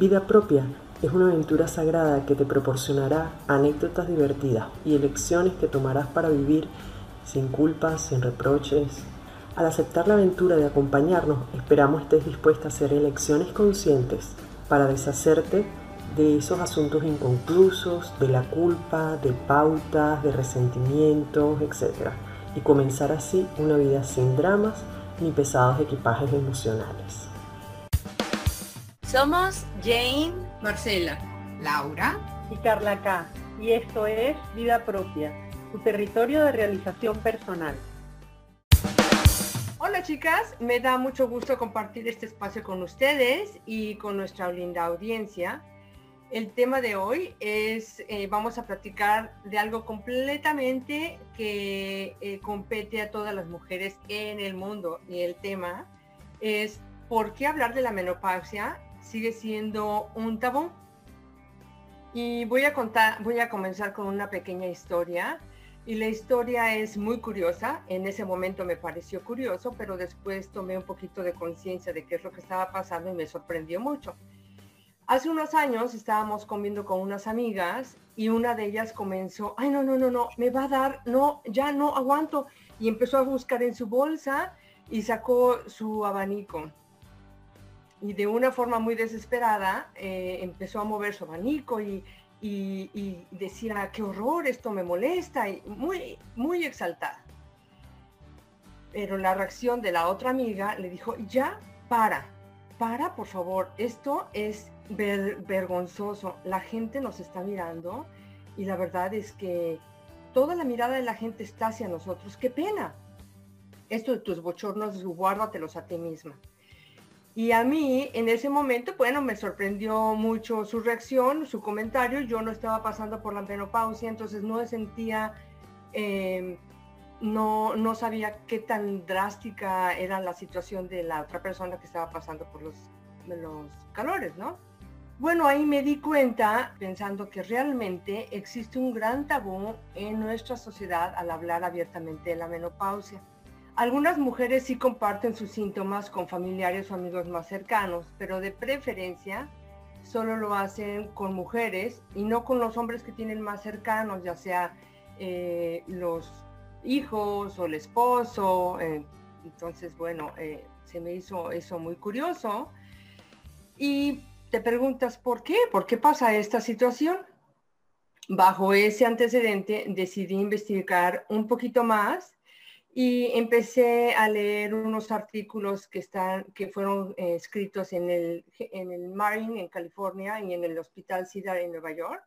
Vida propia es una aventura sagrada que te proporcionará anécdotas divertidas y elecciones que tomarás para vivir sin culpas, sin reproches. Al aceptar la aventura de acompañarnos, esperamos estés dispuesta a hacer elecciones conscientes para deshacerte de esos asuntos inconclusos, de la culpa, de pautas, de resentimientos, etc. Y comenzar así una vida sin dramas ni pesados equipajes emocionales. Somos Jane, Marcela, Laura y Carla K. Y esto es Vida Propia, tu territorio de realización personal. Hola chicas, me da mucho gusto compartir este espacio con ustedes y con nuestra linda audiencia. El tema de hoy es, eh, vamos a platicar de algo completamente que eh, compete a todas las mujeres en el mundo. Y el tema es, ¿por qué hablar de la menopausia sigue siendo un tabú? Y voy a contar, voy a comenzar con una pequeña historia. Y la historia es muy curiosa. En ese momento me pareció curioso, pero después tomé un poquito de conciencia de qué es lo que estaba pasando y me sorprendió mucho. Hace unos años estábamos comiendo con unas amigas y una de ellas comenzó, ay, no, no, no, no, me va a dar, no, ya no aguanto. Y empezó a buscar en su bolsa y sacó su abanico. Y de una forma muy desesperada eh, empezó a mover su abanico y, decía, qué horror, esto me molesta, y muy, muy exaltada. Pero la reacción de la otra amiga le dijo, ya, para, para, por favor, esto es vergonzoso. La gente nos está mirando y la verdad es que toda la mirada de la gente está hacia nosotros. ¡Qué pena! Esto de tus bochornos, guárdatelos a ti misma. Y a mí, en ese momento, bueno, me sorprendió mucho su reacción, su comentario. Yo no estaba pasando por la menopausia, entonces no sentía, eh, no, no sabía qué tan drástica era la situación de la otra persona que estaba pasando por los, los calores, ¿no? Bueno, ahí me di cuenta pensando que realmente existe un gran tabú en nuestra sociedad al hablar abiertamente de la menopausia. Algunas mujeres sí comparten sus síntomas con familiares o amigos más cercanos, pero de preferencia solo lo hacen con mujeres y no con los hombres que tienen más cercanos, ya sea eh, los hijos o el esposo. Eh, entonces, bueno, eh, se me hizo eso muy curioso. Y te preguntas, ¿por qué? ¿Por qué pasa esta situación? Bajo ese antecedente decidí investigar un poquito más y empecé a leer unos artículos que, están, que fueron eh, escritos en el, en el Marine en California y en el Hospital Cedar en Nueva York.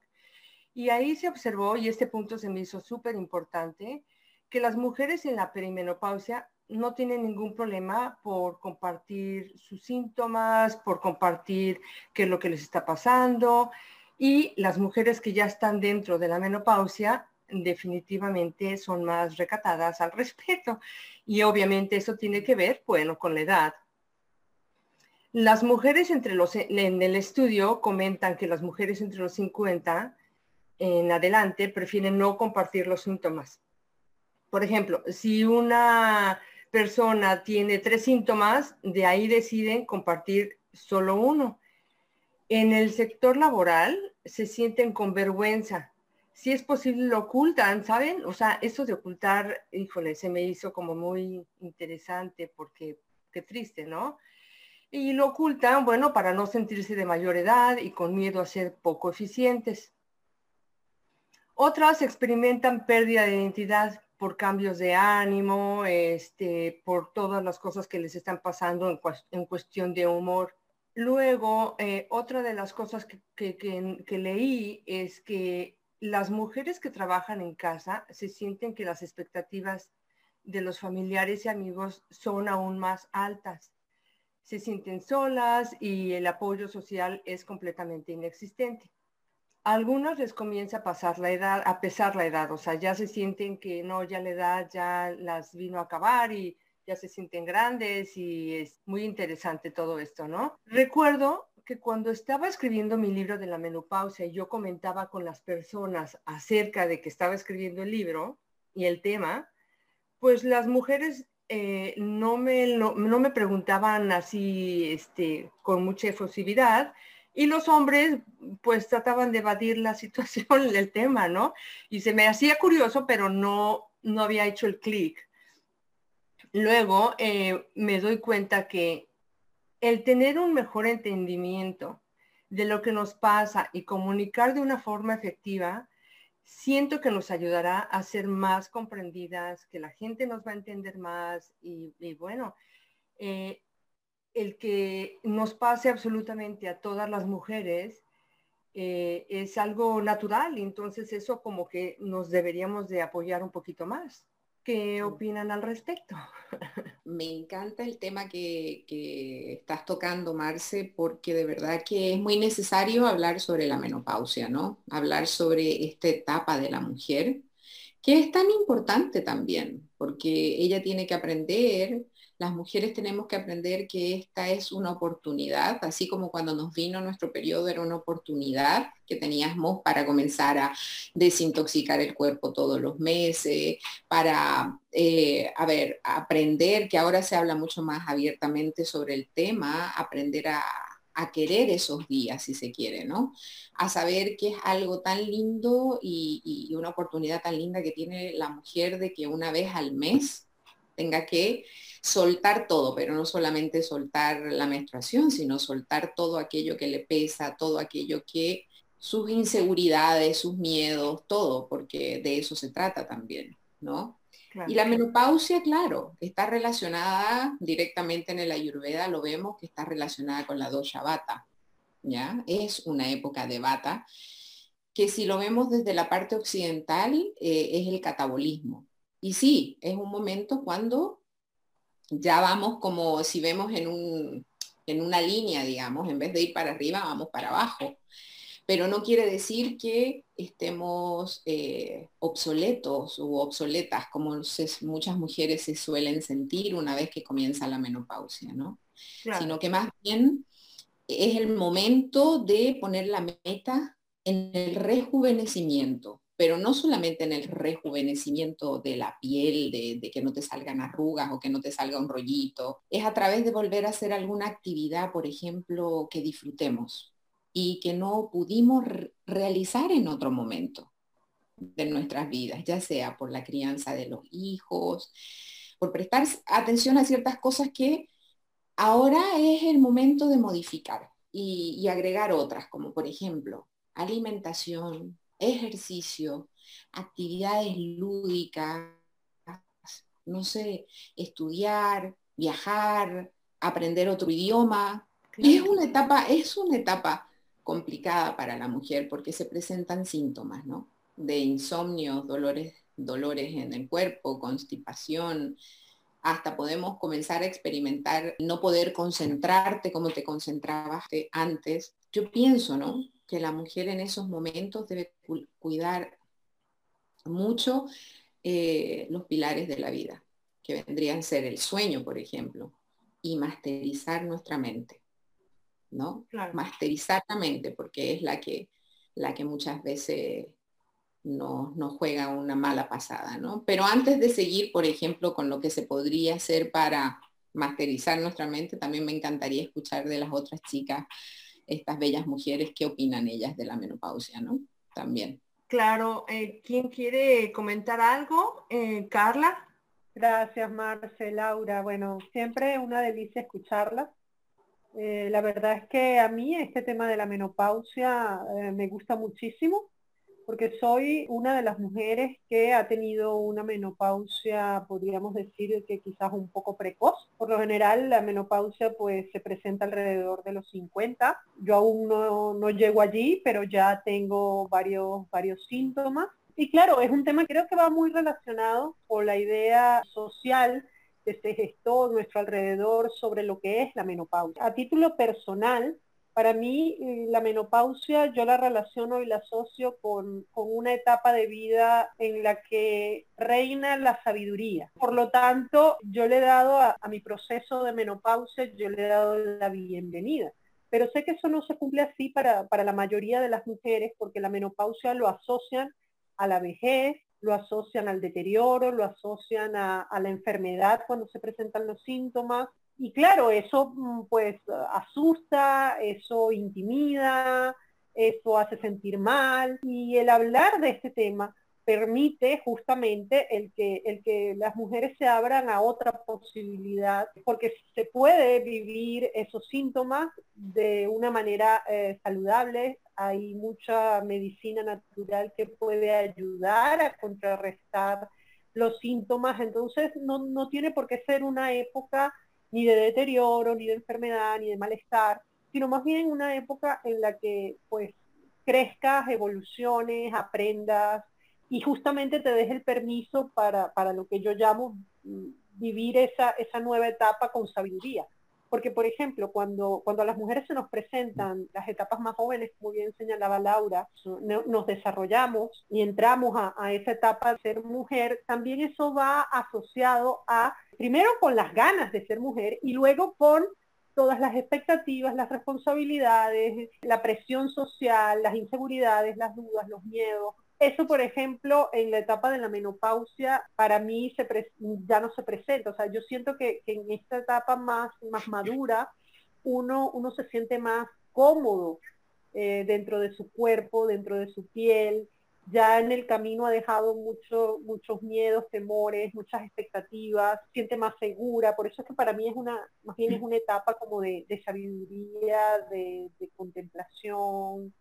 Y ahí se observó, y este punto se me hizo súper importante, que las mujeres en la perimenopausia no tienen ningún problema por compartir sus síntomas, por compartir qué es lo que les está pasando. Y las mujeres que ya están dentro de la menopausia definitivamente son más recatadas al respecto. Y obviamente eso tiene que ver, bueno, con la edad. Las mujeres entre los, en el estudio comentan que las mujeres entre los 50 en adelante prefieren no compartir los síntomas. Por ejemplo, si una persona tiene tres síntomas, de ahí deciden compartir solo uno. En el sector laboral se sienten con vergüenza. Si es posible, lo ocultan, ¿saben? O sea, eso de ocultar, híjole, se me hizo como muy interesante porque qué triste, ¿no? Y lo ocultan, bueno, para no sentirse de mayor edad y con miedo a ser poco eficientes. Otras experimentan pérdida de identidad por cambios de ánimo, este, por todas las cosas que les están pasando en, cuestión de humor. Luego, eh, otra de las cosas que, leí es que las mujeres que trabajan en casa se sienten que las expectativas de los familiares y amigos son aún más altas. Se sienten solas y el apoyo social es completamente inexistente algunos les comienza a pasar la edad, a pesar la edad, o sea, ya se sienten que no, ya la edad ya las vino a acabar y ya se sienten grandes y es muy interesante todo esto, ¿no? Recuerdo que cuando estaba escribiendo mi libro de la menopausia y yo comentaba con las personas acerca de que estaba escribiendo el libro y el tema, pues las mujeres eh, no, me, no, me preguntaban así este, con mucha efusividad, y los hombres pues trataban de evadir la situación del tema, ¿no? Y se me hacía curioso, pero no, no había hecho el clic. Luego eh, me doy cuenta que el tener un mejor entendimiento de lo que nos pasa y comunicar de una forma efectiva, siento que nos ayudará a ser más comprendidas, que la gente nos va a entender más y, bueno, eh, el que nos pase absolutamente a todas las mujeres eh, es algo natural, entonces eso como que nos deberíamos de apoyar un poquito más. ¿Qué opinan al respecto? Me encanta el tema que, estás tocando, Marce, porque de verdad que es muy necesario hablar sobre la menopausia, ¿no? Hablar sobre esta etapa de la mujer, que es tan importante también, porque ella tiene que aprender las mujeres tenemos que aprender que esta es una oportunidad, así como cuando nos vino nuestro periodo era una oportunidad que teníamos para comenzar a desintoxicar el cuerpo todos los meses, para, eh, a ver, aprender, que ahora se habla mucho más abiertamente sobre el tema, aprender a, querer esos días, si se quiere, ¿no? A saber que es algo tan lindo y, y, una oportunidad tan linda que tiene la mujer de que una vez al mes tenga que soltar todo, pero no solamente soltar la menstruación, sino soltar todo aquello que le pesa, todo aquello que sus inseguridades, sus miedos, todo, porque de eso se trata también, ¿no? Y la menopausia, claro, está relacionada directamente en el ayurveda, lo vemos que está relacionada con la dosha bata, ¿ya? Es una época de bata, que si lo vemos desde la parte occidental, eh, es el catabolismo. Y sí, es un momento cuando ya vamos como si vemos en, un, en una línea, digamos, en vez de ir para arriba, vamos para abajo. Pero no quiere decir que estemos eh, obsoletos u obsoletas, como muchas mujeres se suelen sentir una vez que comienza la menopausia, ¿no? Sino que más bien es el momento de poner la meta en el rejuvenecimiento, pero no solamente en el rejuvenecimiento de la piel, de, que no te salgan arrugas o que no te salga un rollito, es a través de volver a hacer alguna actividad, por ejemplo, que disfrutemos y que no pudimos realizar en otro momento de nuestras vidas, ya sea por la crianza de los hijos, por prestar atención a ciertas cosas que ahora es el momento de modificar y agregar otras, como por ejemplo alimentación, ejercicio, actividades lúdicas, no sé, estudiar, viajar, aprender otro idioma. Es una etapa, es una etapa complicada para la mujer porque se presentan síntomas, ¿no? De insomnio, dolores, dolores en el cuerpo, constipación, hasta podemos comenzar a experimentar no poder concentrarte como te concentrabas antes. Yo pienso, ¿no? Que la mujer en esos momentos debe cuidar mucho eh, los pilares de la vida, que vendrían a ser el sueño, por ejemplo, y masterizar nuestra mente, ¿no? Masterizar la mente, porque es la que, la que muchas veces nos no juega una mala pasada, ¿no? Pero antes de seguir, por ejemplo, con lo que se podría hacer para masterizar nuestra mente, también me encantaría escuchar de las otras chicas estas bellas mujeres, qué opinan ellas de la menopausia, ¿no? También. Claro, eh, ¿quién quiere comentar algo? Eh, Carla. Gracias, Marce, Laura. Bueno, siempre una delicia escucharla. Eh, la verdad es que a mí este tema de la menopausia me gusta muchísimo porque soy una de las mujeres que ha tenido una menopausia, podríamos decir que quizás un poco precoz. Por lo general la menopausia pues se presenta alrededor de los 50. Yo aún no, no llego allí, pero ya tengo varios, varios síntomas. Y claro, es un tema creo que va muy relacionado con la idea social que se gestó a nuestro alrededor sobre lo que es la menopausia. A título personal, para mí, eh, la menopausia yo la relaciono y la asocio con, una etapa de vida en la que reina la sabiduría. Por lo tanto, yo le he dado a, mi proceso de menopausia, yo le he dado la bienvenida. Pero sé que eso no se cumple así para, la mayoría de las mujeres porque la menopausia lo asocian a la vejez, lo asocian al deterioro, lo asocian a la enfermedad cuando se presentan los síntomas, y claro, eso mm, pues asusta, eso intimida, eso hace sentir mal y el hablar de este tema permite justamente el que, el que las mujeres se abran a otra posibilidad, porque se puede vivir esos síntomas de una manera eh, saludable. Hay mucha medicina natural que puede ayudar a contrarrestar los síntomas, entonces no, no tiene por qué ser una época ni de deterioro, ni de enfermedad, ni de malestar, sino más bien una época en la que pues crezcas, evoluciones, aprendas, y justamente te des el permiso para, para lo que yo llamo mm, vivir esa, esa nueva etapa con sabiduría. Porque, por ejemplo, cuando, cuando a las mujeres se nos presentan las etapas más jóvenes, como bien señalaba Laura, nos desarrollamos y entramos a, a, esa etapa de ser mujer, también eso va asociado a, primero con las ganas de ser mujer y luego con todas las expectativas, las responsabilidades, la presión social, las inseguridades, las dudas, los miedos, eso, por ejemplo, en la etapa de la menopausia, para mí se ya no se presenta. O sea, yo siento que, en esta etapa más, más madura, uno, uno se siente más cómodo eh, dentro de su cuerpo, dentro de su piel. Ya en el camino ha dejado mucho, muchos miedos, temores, muchas expectativas, siente más segura. Por eso es que para mí es una, más bien es una etapa como de, sabiduría, de, contemplación,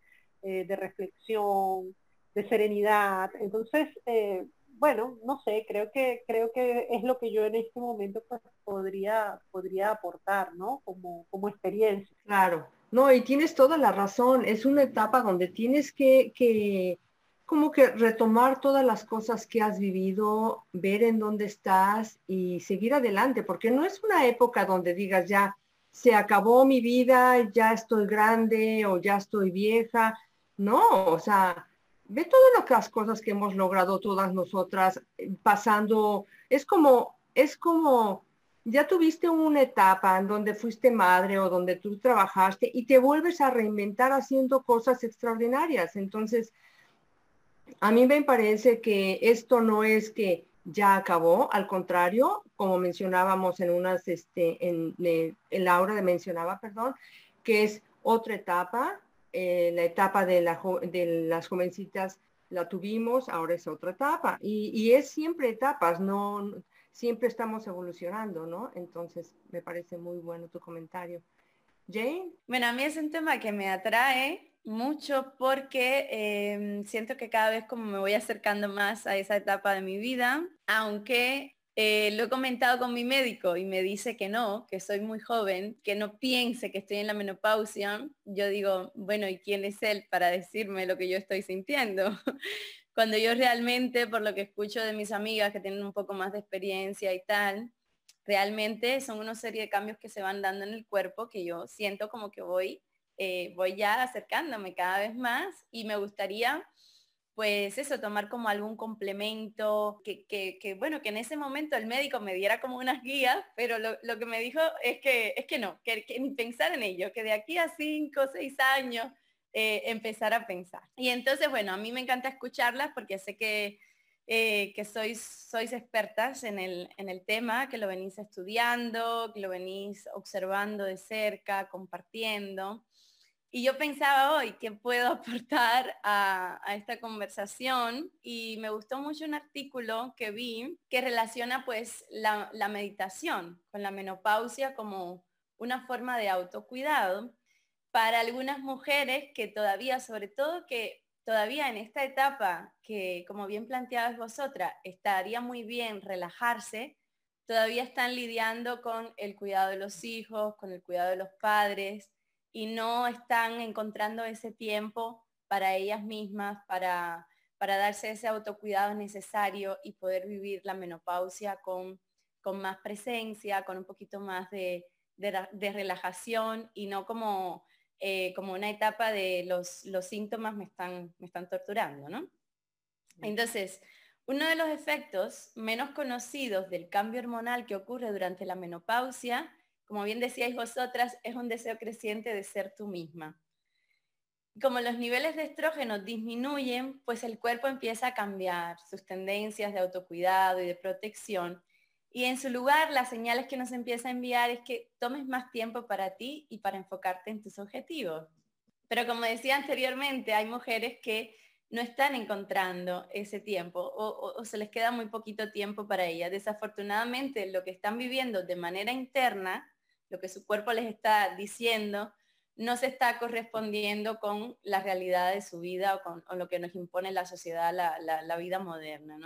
eh, de reflexión de serenidad. Entonces, eh, bueno, no sé, creo que, creo que es lo que yo en este momento pues, podría, podría aportar, ¿no? Como, como experiencia. Claro, no, y tienes toda la razón, es una etapa donde tienes que, que como que retomar todas las cosas que has vivido, ver en dónde estás y seguir adelante, porque no es una época donde digas ya, se acabó mi vida, ya estoy grande o ya estoy vieja. No, o sea, ve todas las cosas que hemos logrado todas nosotras eh, pasando, es como, es como, ya tuviste una etapa en donde fuiste madre o donde tú trabajaste y te vuelves a reinventar haciendo cosas extraordinarias. Entonces, a mí me parece que esto no es que ya acabó, al contrario, como mencionábamos en unas, este, en, en Laura de mencionaba, perdón, que es otra etapa eh, la etapa de, las jovencitas la tuvimos, ahora es otra etapa. Y, es siempre etapas, no siempre estamos evolucionando, ¿no? Entonces, me parece muy bueno tu comentario. Jane. Bueno, a mí es un tema que me atrae mucho porque em, siento que cada vez como me voy acercando más a esa etapa de mi vida, aunque eh, lo he comentado con mi médico y me dice que no, que soy muy joven, que no piense que estoy en la menopausia. Yo digo, bueno, ¿y quién es él para decirme lo que yo estoy sintiendo? Cuando yo realmente, por lo que escucho de mis amigas que tienen un poco más de experiencia y tal, realmente son una serie de cambios que se van dando en el cuerpo que yo siento como que voy, eh, voy ya acercándome cada vez más y me gustaría pues eso, tomar como algún complemento, que, bueno, que en ese momento el médico me diera como unas guías, pero lo, que me dijo es que, es que no, que, ni pensar en ello, que de aquí a cinco seis años eh, empezar a pensar. Y entonces, bueno, a mí me encanta escucharlas porque sé que, eh, que sois, sois expertas en el, en el tema, que lo venís estudiando, que lo venís observando de cerca, compartiendo. Y yo pensaba hoy que puedo aportar a, esta conversación y me gustó mucho un artículo que vi que relaciona pues la, la meditación con la menopausia como una forma de autocuidado para algunas mujeres que todavía, sobre todo que todavía en esta etapa que como bien planteabas vosotras, estaría muy bien relajarse, todavía están lidiando con el cuidado de los hijos, con el cuidado de los padres, y no están encontrando ese tiempo para ellas mismas, para, para darse ese autocuidado necesario y poder vivir la menopausia con, con más presencia, con un poquito más de, de, relajación y no como, eh, como una etapa de los, los síntomas me están, me están torturando, ¿no? Entonces, uno de los efectos menos conocidos del cambio hormonal que ocurre durante la menopausia como bien decíais vosotras, es un deseo creciente de ser tú misma. Como los niveles de estrógeno disminuyen, pues el cuerpo empieza a cambiar sus tendencias de autocuidado y de protección Y en su lugar, las señales que nos empieza a enviar es que tomes más tiempo para ti y para enfocarte en tus objetivos. Pero como decía anteriormente, hay mujeres que no están encontrando ese tiempo o, se les queda muy poquito tiempo para ellas. Desafortunadamente, lo que están viviendo de manera interna, lo que su cuerpo les está diciendo, no se está correspondiendo con la realidad de su vida o con lo que nos impone la sociedad, la, vida moderna.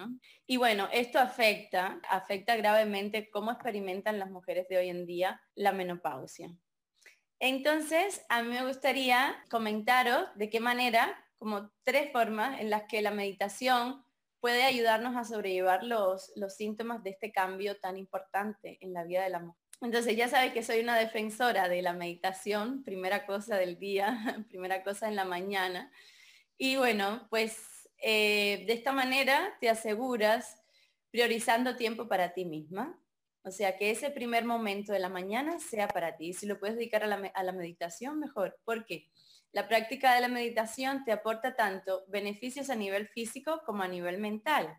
Y bueno, esto afecta, afecta gravemente cómo experimentan las mujeres de hoy en día la menopausia. Entonces, a mí me gustaría comentaros de qué manera, como tres formas en las que la meditación puede ayudarnos a sobrellevar los, los síntomas de este cambio tan importante en la vida de la mujer. Entonces ya sabes que soy una defensora de la meditación, primera cosa del día, primera cosa en la mañana. Y bueno, pues eh, de esta manera te aseguras priorizando tiempo para ti misma. O sea, que ese primer momento de la mañana sea para ti. Si lo puedes dedicar a la, a la meditación, mejor. ¿Por qué? La práctica de la meditación te aporta tanto beneficios a nivel físico como a nivel mental.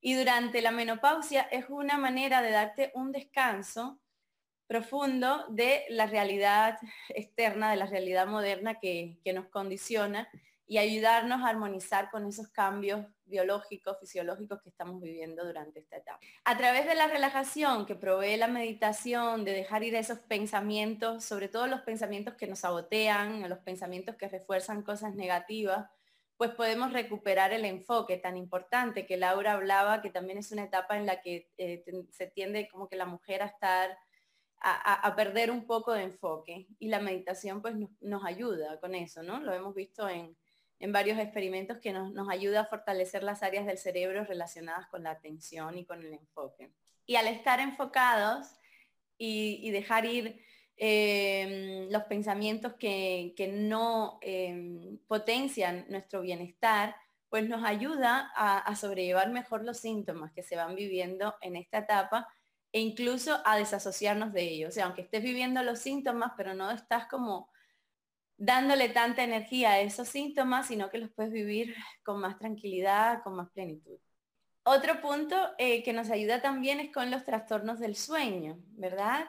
Y durante la menopausia es una manera de darte un descanso profundo de la realidad externa, de la realidad moderna que, nos condiciona y ayudarnos a armonizar con esos cambios biológicos, fisiológicos que estamos viviendo durante esta etapa. A través de la relajación que provee la meditación, de dejar ir esos pensamientos, sobre todo los pensamientos que nos sabotean, los pensamientos que refuerzan cosas negativas, pues podemos recuperar el enfoque tan importante que Laura hablaba, que también es una etapa en la que eh, se tiende como que la mujer a estar a, perder un poco de enfoque. Y la meditación pues nos, ayuda con eso, ¿no? Lo hemos visto en, varios experimentos que nos, ayuda a fortalecer las áreas del cerebro relacionadas con la atención y con el enfoque. Y al estar enfocados y, dejar ir em, los pensamientos que, no em, potencian nuestro bienestar, pues nos ayuda a sobrellevar mejor los síntomas que se van viviendo en esta etapa e incluso a desasociarnos de ellos. O sea, aunque estés viviendo los síntomas, pero no estás como dándole tanta energía a esos síntomas, sino que los puedes vivir con más tranquilidad, con más plenitud. Otro punto eh, que nos ayuda también es con los trastornos del sueño, ¿verdad?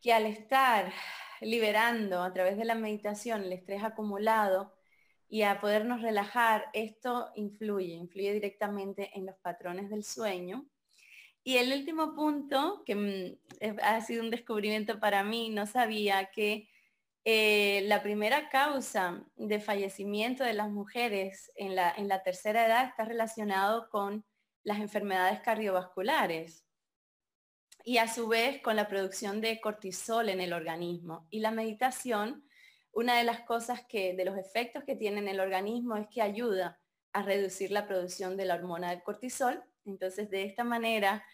Que al estar liberando a través de la meditación el estrés acumulado y a podernos relajar, esto influye, influye directamente en los patrones del sueño y el último punto, que mm, ha sido un descubrimiento para mí, no sabía que eh, la primera causa de fallecimiento de las mujeres en la, en la tercera edad está relacionado con las enfermedades cardiovasculares y a su vez con la producción de cortisol en el organismo. Y la meditación, una de las cosas que, de los efectos que tiene en el organismo es que ayuda a reducir la producción de la hormona del cortisol. Entonces, de esta manera,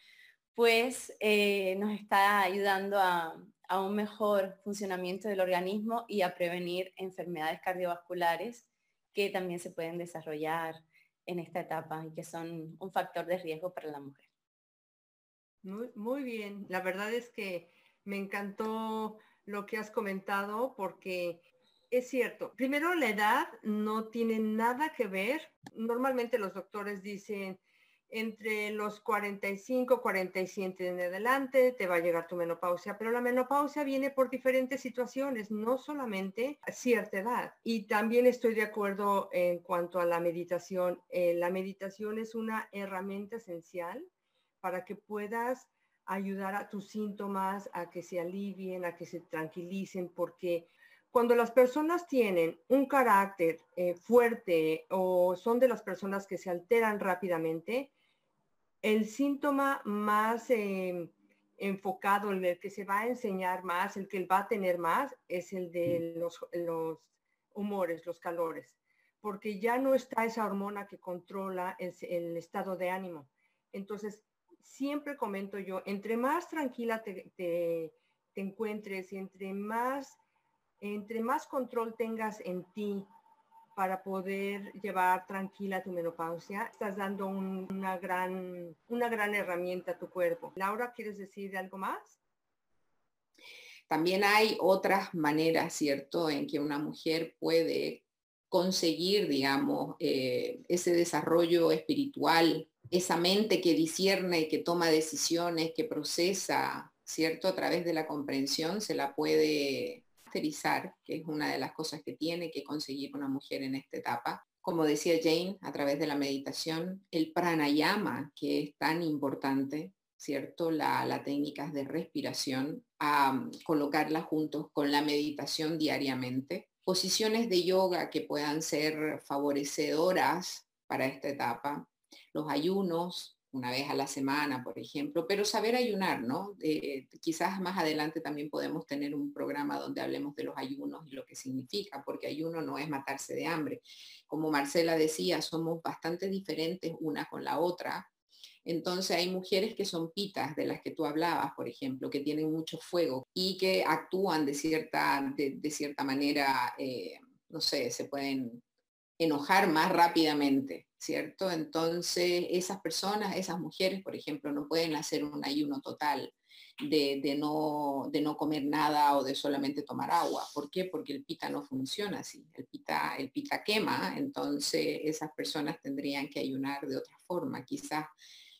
pues eh, nos está ayudando a, un mejor funcionamiento del organismo y a prevenir enfermedades cardiovasculares que también se pueden desarrollar en esta etapa y que son un factor de riesgo para la mujer. Muy, muy bien, la verdad es que me encantó lo que has comentado porque es cierto, primero la edad no tiene nada que ver. Normalmente los doctores dicen, entre los 45, 47 en adelante te va a llegar tu menopausia, pero la menopausia viene por diferentes situaciones, no solamente a cierta edad. Y también estoy de acuerdo en cuanto a la meditación. Eh, la meditación es una herramienta esencial para que puedas ayudar a tus síntomas a que se alivien, a que se tranquilicen, porque cuando las personas tienen un carácter eh, fuerte o son de las personas que se alteran rápidamente, el síntoma más em, enfocado, en el que se va a enseñar más, el que va a tener más, es el de los, humores, los calores, porque ya no está esa hormona que controla el, estado de ánimo. Entonces, siempre comento yo, entre más tranquila te, te encuentres y entre más, entre más control tengas en ti, para poder llevar tranquila tu menopausia. Estás dando una, gran, una gran herramienta a tu cuerpo. Laura, ¿quieres decir algo más? También hay otras maneras, ¿cierto?, en que una mujer puede conseguir, digamos, eh, ese desarrollo espiritual esa mente que discierne, que toma decisiones, que procesa, ¿cierto? A través de la comprensión se la puede que es una de las cosas que tiene que conseguir una mujer en esta etapa. Como decía Jane, a través de la meditación, el pranayama, que es tan importante, ¿cierto? La, técnicas de respiración, a colocarla juntos con la meditación diariamente. Posiciones de yoga que puedan ser favorecedoras para esta etapa. Los ayunos, una vez a la semana, por ejemplo, pero saber ayunar, ¿no? quizás más adelante también podemos tener un programa donde hablemos de los ayunos y lo que significa, porque ayuno no es matarse de hambre. Como Marcela decía, somos bastante diferentes una con la otra, entonces hay mujeres que son pitas, de las que tú hablabas, por ejemplo, que tienen mucho fuego y que actúan de cierta, de, cierta manera, eh, no sé, se pueden enojar más rápidamente, ¿cierto? Entonces esas personas, esas mujeres, por ejemplo, no pueden hacer un ayuno total. De, no, de no comer nada o de solamente tomar agua. ¿Por qué? Porque el pita no funciona así. El pita, el pita quema, entonces esas personas tendrían que ayunar de otra forma. Quizás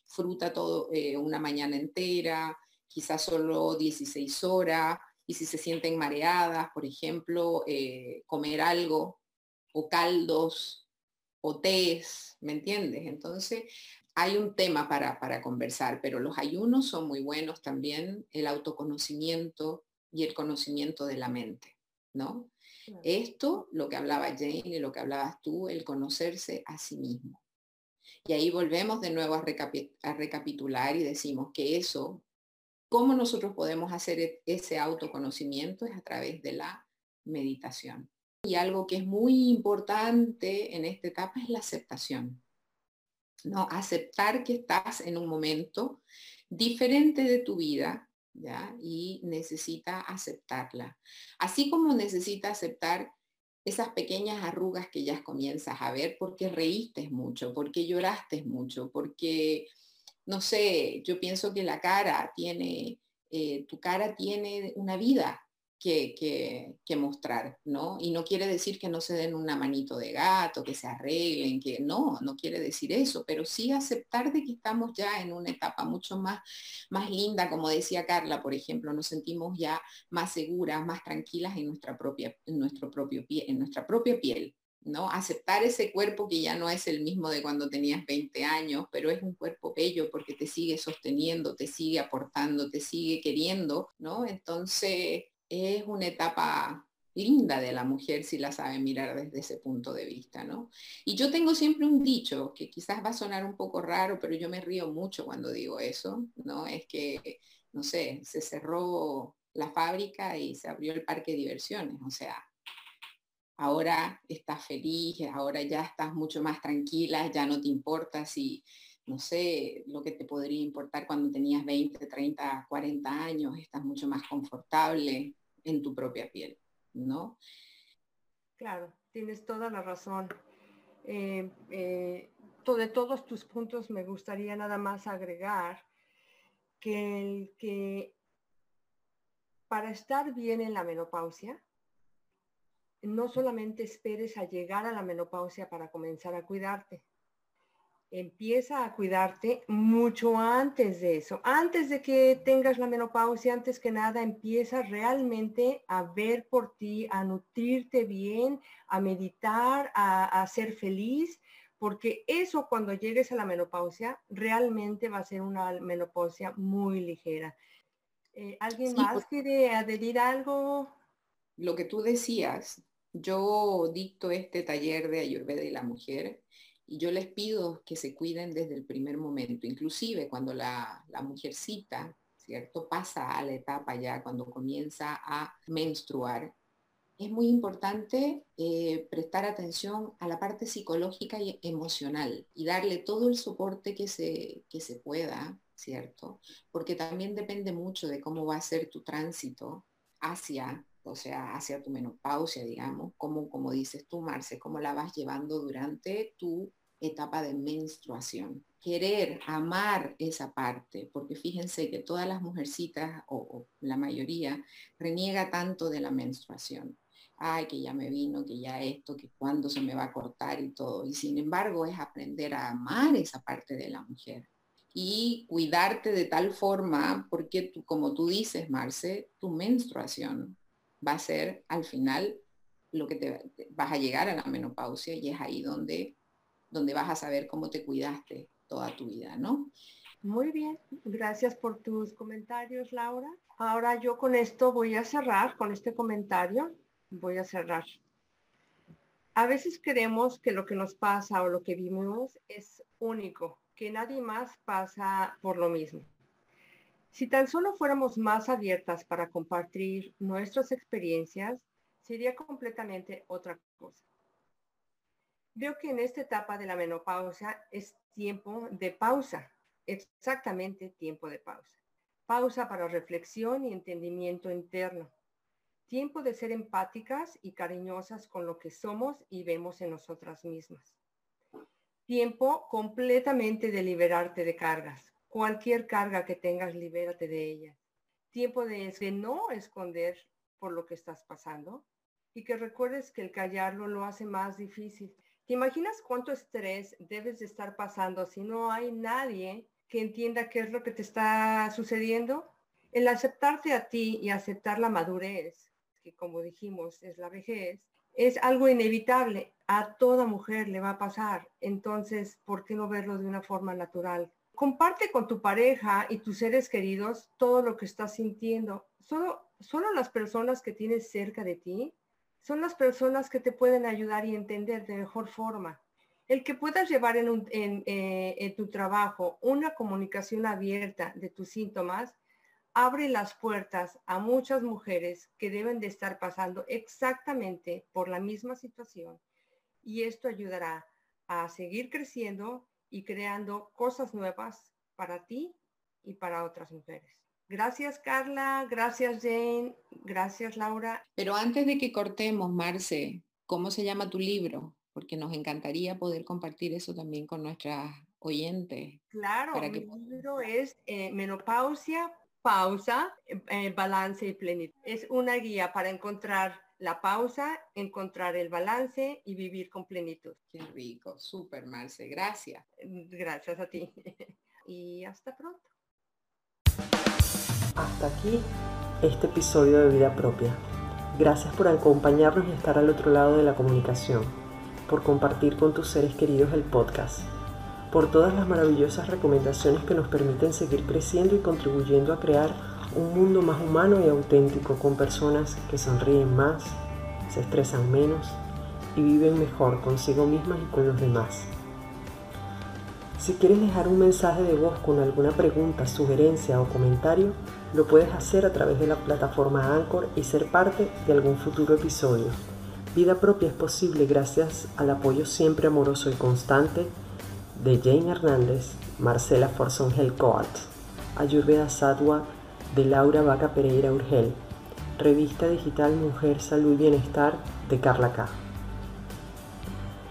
fruta todo eh, una mañana entera, quizás solo 16 horas, y si se sienten mareadas, por ejemplo, eh, comer algo, o caldos, o tés, ¿me entiendes? Entonces, hay un tema para, para conversar, pero los ayunos son muy buenos también, el autoconocimiento y el conocimiento de la mente, ¿no? Esto, lo que hablaba Jane y lo que hablabas tú, el conocerse a sí mismo. Y ahí volvemos de nuevo a, recapitular y decimos que eso, cómo nosotros podemos hacer e-, ese autoconocimiento es a través de la meditación. Y algo que es muy importante en esta etapa es la aceptación. ¿no? Aceptar que estás en un momento diferente de tu vida, ¿ya? Y necesita aceptarla. Así como necesita aceptar esas pequeñas arrugas que ya comienzas a ver porque reíste mucho, porque lloraste mucho, porque, no sé, yo pienso que la cara tiene, eh, tu cara tiene una vida, que, mostrar, ¿no? Y no quiere decir que no se den una manito de gato, que se arreglen, que no, no quiere decir eso, pero sí aceptar de que estamos ya en una etapa mucho más, más linda, como decía Carla, por ejemplo, nos sentimos ya más seguras, más tranquilas en nuestra propia, en nuestro propio pie, en nuestra propia piel, ¿no? Aceptar ese cuerpo que ya no es el mismo de cuando tenías 20 años, pero es un cuerpo bello porque te sigue sosteniendo, te sigue aportando, te sigue queriendo, ¿no? Entonces, es una etapa linda de la mujer si la sabe mirar desde ese punto de vista, ¿no? Y yo tengo siempre un dicho que quizás va a sonar un poco raro, pero yo me río mucho cuando digo eso, ¿no? Es que, no sé, se cerró la fábrica y se abrió el parque de diversiones, o sea, ahora estás feliz, ahora ya estás mucho más tranquila, ya no te importa si, no sé, lo que te podría importar cuando tenías 20, 30, 40 años, estás mucho más confortable, en tu propia piel, ¿no? Claro, tienes toda la razón. Eh, eh, de todos tus puntos me gustaría nada más agregar que, que para estar bien en la menopausia, no solamente esperes a llegar a la menopausia para comenzar a cuidarte, empieza a cuidarte mucho antes de eso. Antes de que tengas la menopausia, antes que nada, empieza realmente a ver por ti, a nutrirte bien, a meditar, a, ser feliz, porque eso cuando llegues a la menopausia realmente va a ser una menopausia muy ligera. Eh, ¿Alguien más pues quiere adherir algo? Lo que tú decías, yo dicto este taller de Ayurveda y la mujer y yo les pido que se cuiden desde el primer momento, inclusive cuando la, la mujercita, ¿cierto? Pasa a la etapa ya, cuando comienza a menstruar. Es muy importante eh, prestar atención a la parte psicológica y emocional y darle todo el soporte que se, que se pueda, ¿cierto? Porque también depende mucho de cómo va a ser tu tránsito hacia o sea, hacia tu menopausia, digamos, como, como dices tú, Marce, cómo la vas llevando durante tu etapa de menstruación. Querer, amar esa parte, porque fíjense que todas las mujercitas, o, la mayoría, reniega tanto de la menstruación. ay, que ya me vino, que ya esto, que cuándo se me va a cortar y todo. Y sin embargo es aprender a amar esa parte de la mujer y cuidarte de tal forma, porque tú, como tú dices, Marce, tu menstruación va a ser al final lo que te, vas a llegar a la menopausia y es ahí donde, donde vas a saber cómo te cuidaste toda tu vida, ¿no? Muy bien, gracias por tus comentarios, Laura. Ahora yo con esto voy a cerrar, con este comentario, voy a cerrar. A veces creemos que lo que nos pasa o lo que vivimos es único, que nadie más pasa por lo mismo. Si tan solo fuéramos más abiertas para compartir nuestras experiencias, sería completamente otra cosa. Veo que en esta etapa de la menopausia es tiempo de pausa, exactamente tiempo de pausa. Pausa para reflexión y entendimiento interno. Tiempo de ser empáticas y cariñosas con lo que somos y vemos en nosotras mismas. Tiempo completamente de liberarte de cargas. Cualquier carga que tengas, libérate de ella. Tiempo de, no esconder por lo que estás pasando y que recuerdes que el callarlo lo hace más difícil. ¿Te imaginas cuánto estrés debes de estar pasando si no hay nadie que entienda qué es lo que te está sucediendo? El aceptarte a ti y aceptar la madurez, que como dijimos es la vejez, es algo inevitable. A toda mujer le va a pasar. Entonces, ¿por qué no verlo de una forma natural? Comparte con tu pareja y tus seres queridos todo lo que estás sintiendo. Solo, solo las personas que tienes cerca de ti son las personas que te pueden ayudar y entender de mejor forma. El que puedas llevar en, eh, en tu trabajo una comunicación abierta de tus síntomas abre las puertas a muchas mujeres que deben de estar pasando exactamente por la misma situación y esto ayudará a seguir creciendo y creando cosas nuevas para ti y para otras mujeres. Gracias Carla, gracias Jane, gracias Laura. Pero antes de que cortemos, Marce, ¿cómo se llama tu libro? Porque nos encantaría poder compartir eso también con nuestras oyentes. Claro, mi libro es eh, Menopausia pausa, eh, balance y plenitud. Es una guía para encontrar la pausa, encontrar el balance y vivir con plenitud. Qué rico, súper Marce, gracias. Gracias a ti. y hasta pronto. Hasta aquí este episodio de Vida Propia. Gracias por acompañarnos y estar al otro lado de la comunicación, por compartir con tus seres queridos el podcast por todas las maravillosas recomendaciones que nos permiten seguir creciendo y contribuyendo a crear un mundo más humano y auténtico con personas que sonríen más, se estresan menos y viven mejor consigo mismas y con los demás. Si quieres dejar un mensaje de voz con alguna pregunta, sugerencia o comentario, lo puedes hacer a través de la plataforma Anchor y ser parte de algún futuro episodio. Vida propia es posible gracias al apoyo siempre amoroso y constante de Jane Hernández, Marcela Forson Coat, Ayurveda Sadwa de Laura Vaca Pereira Urgel, Revista Digital Mujer, Salud y Bienestar de Carla K.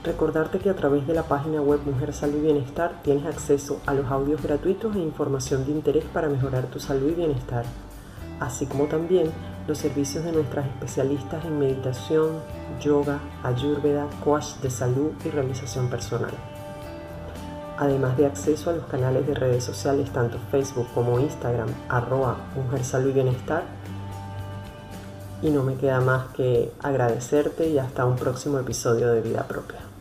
Recordarte que a través de la página web Mujer Salud y Bienestar tienes acceso a los audios gratuitos e información de interés para mejorar tu salud y bienestar, así como también los servicios de nuestras especialistas en meditación, yoga, ayurveda, coach de salud y realización personal además de acceso a los canales de redes sociales tanto Facebook como Instagram, arroba Mujer Salud y Bienestar. Y no me queda más que agradecerte y hasta un próximo episodio de Vida Propia.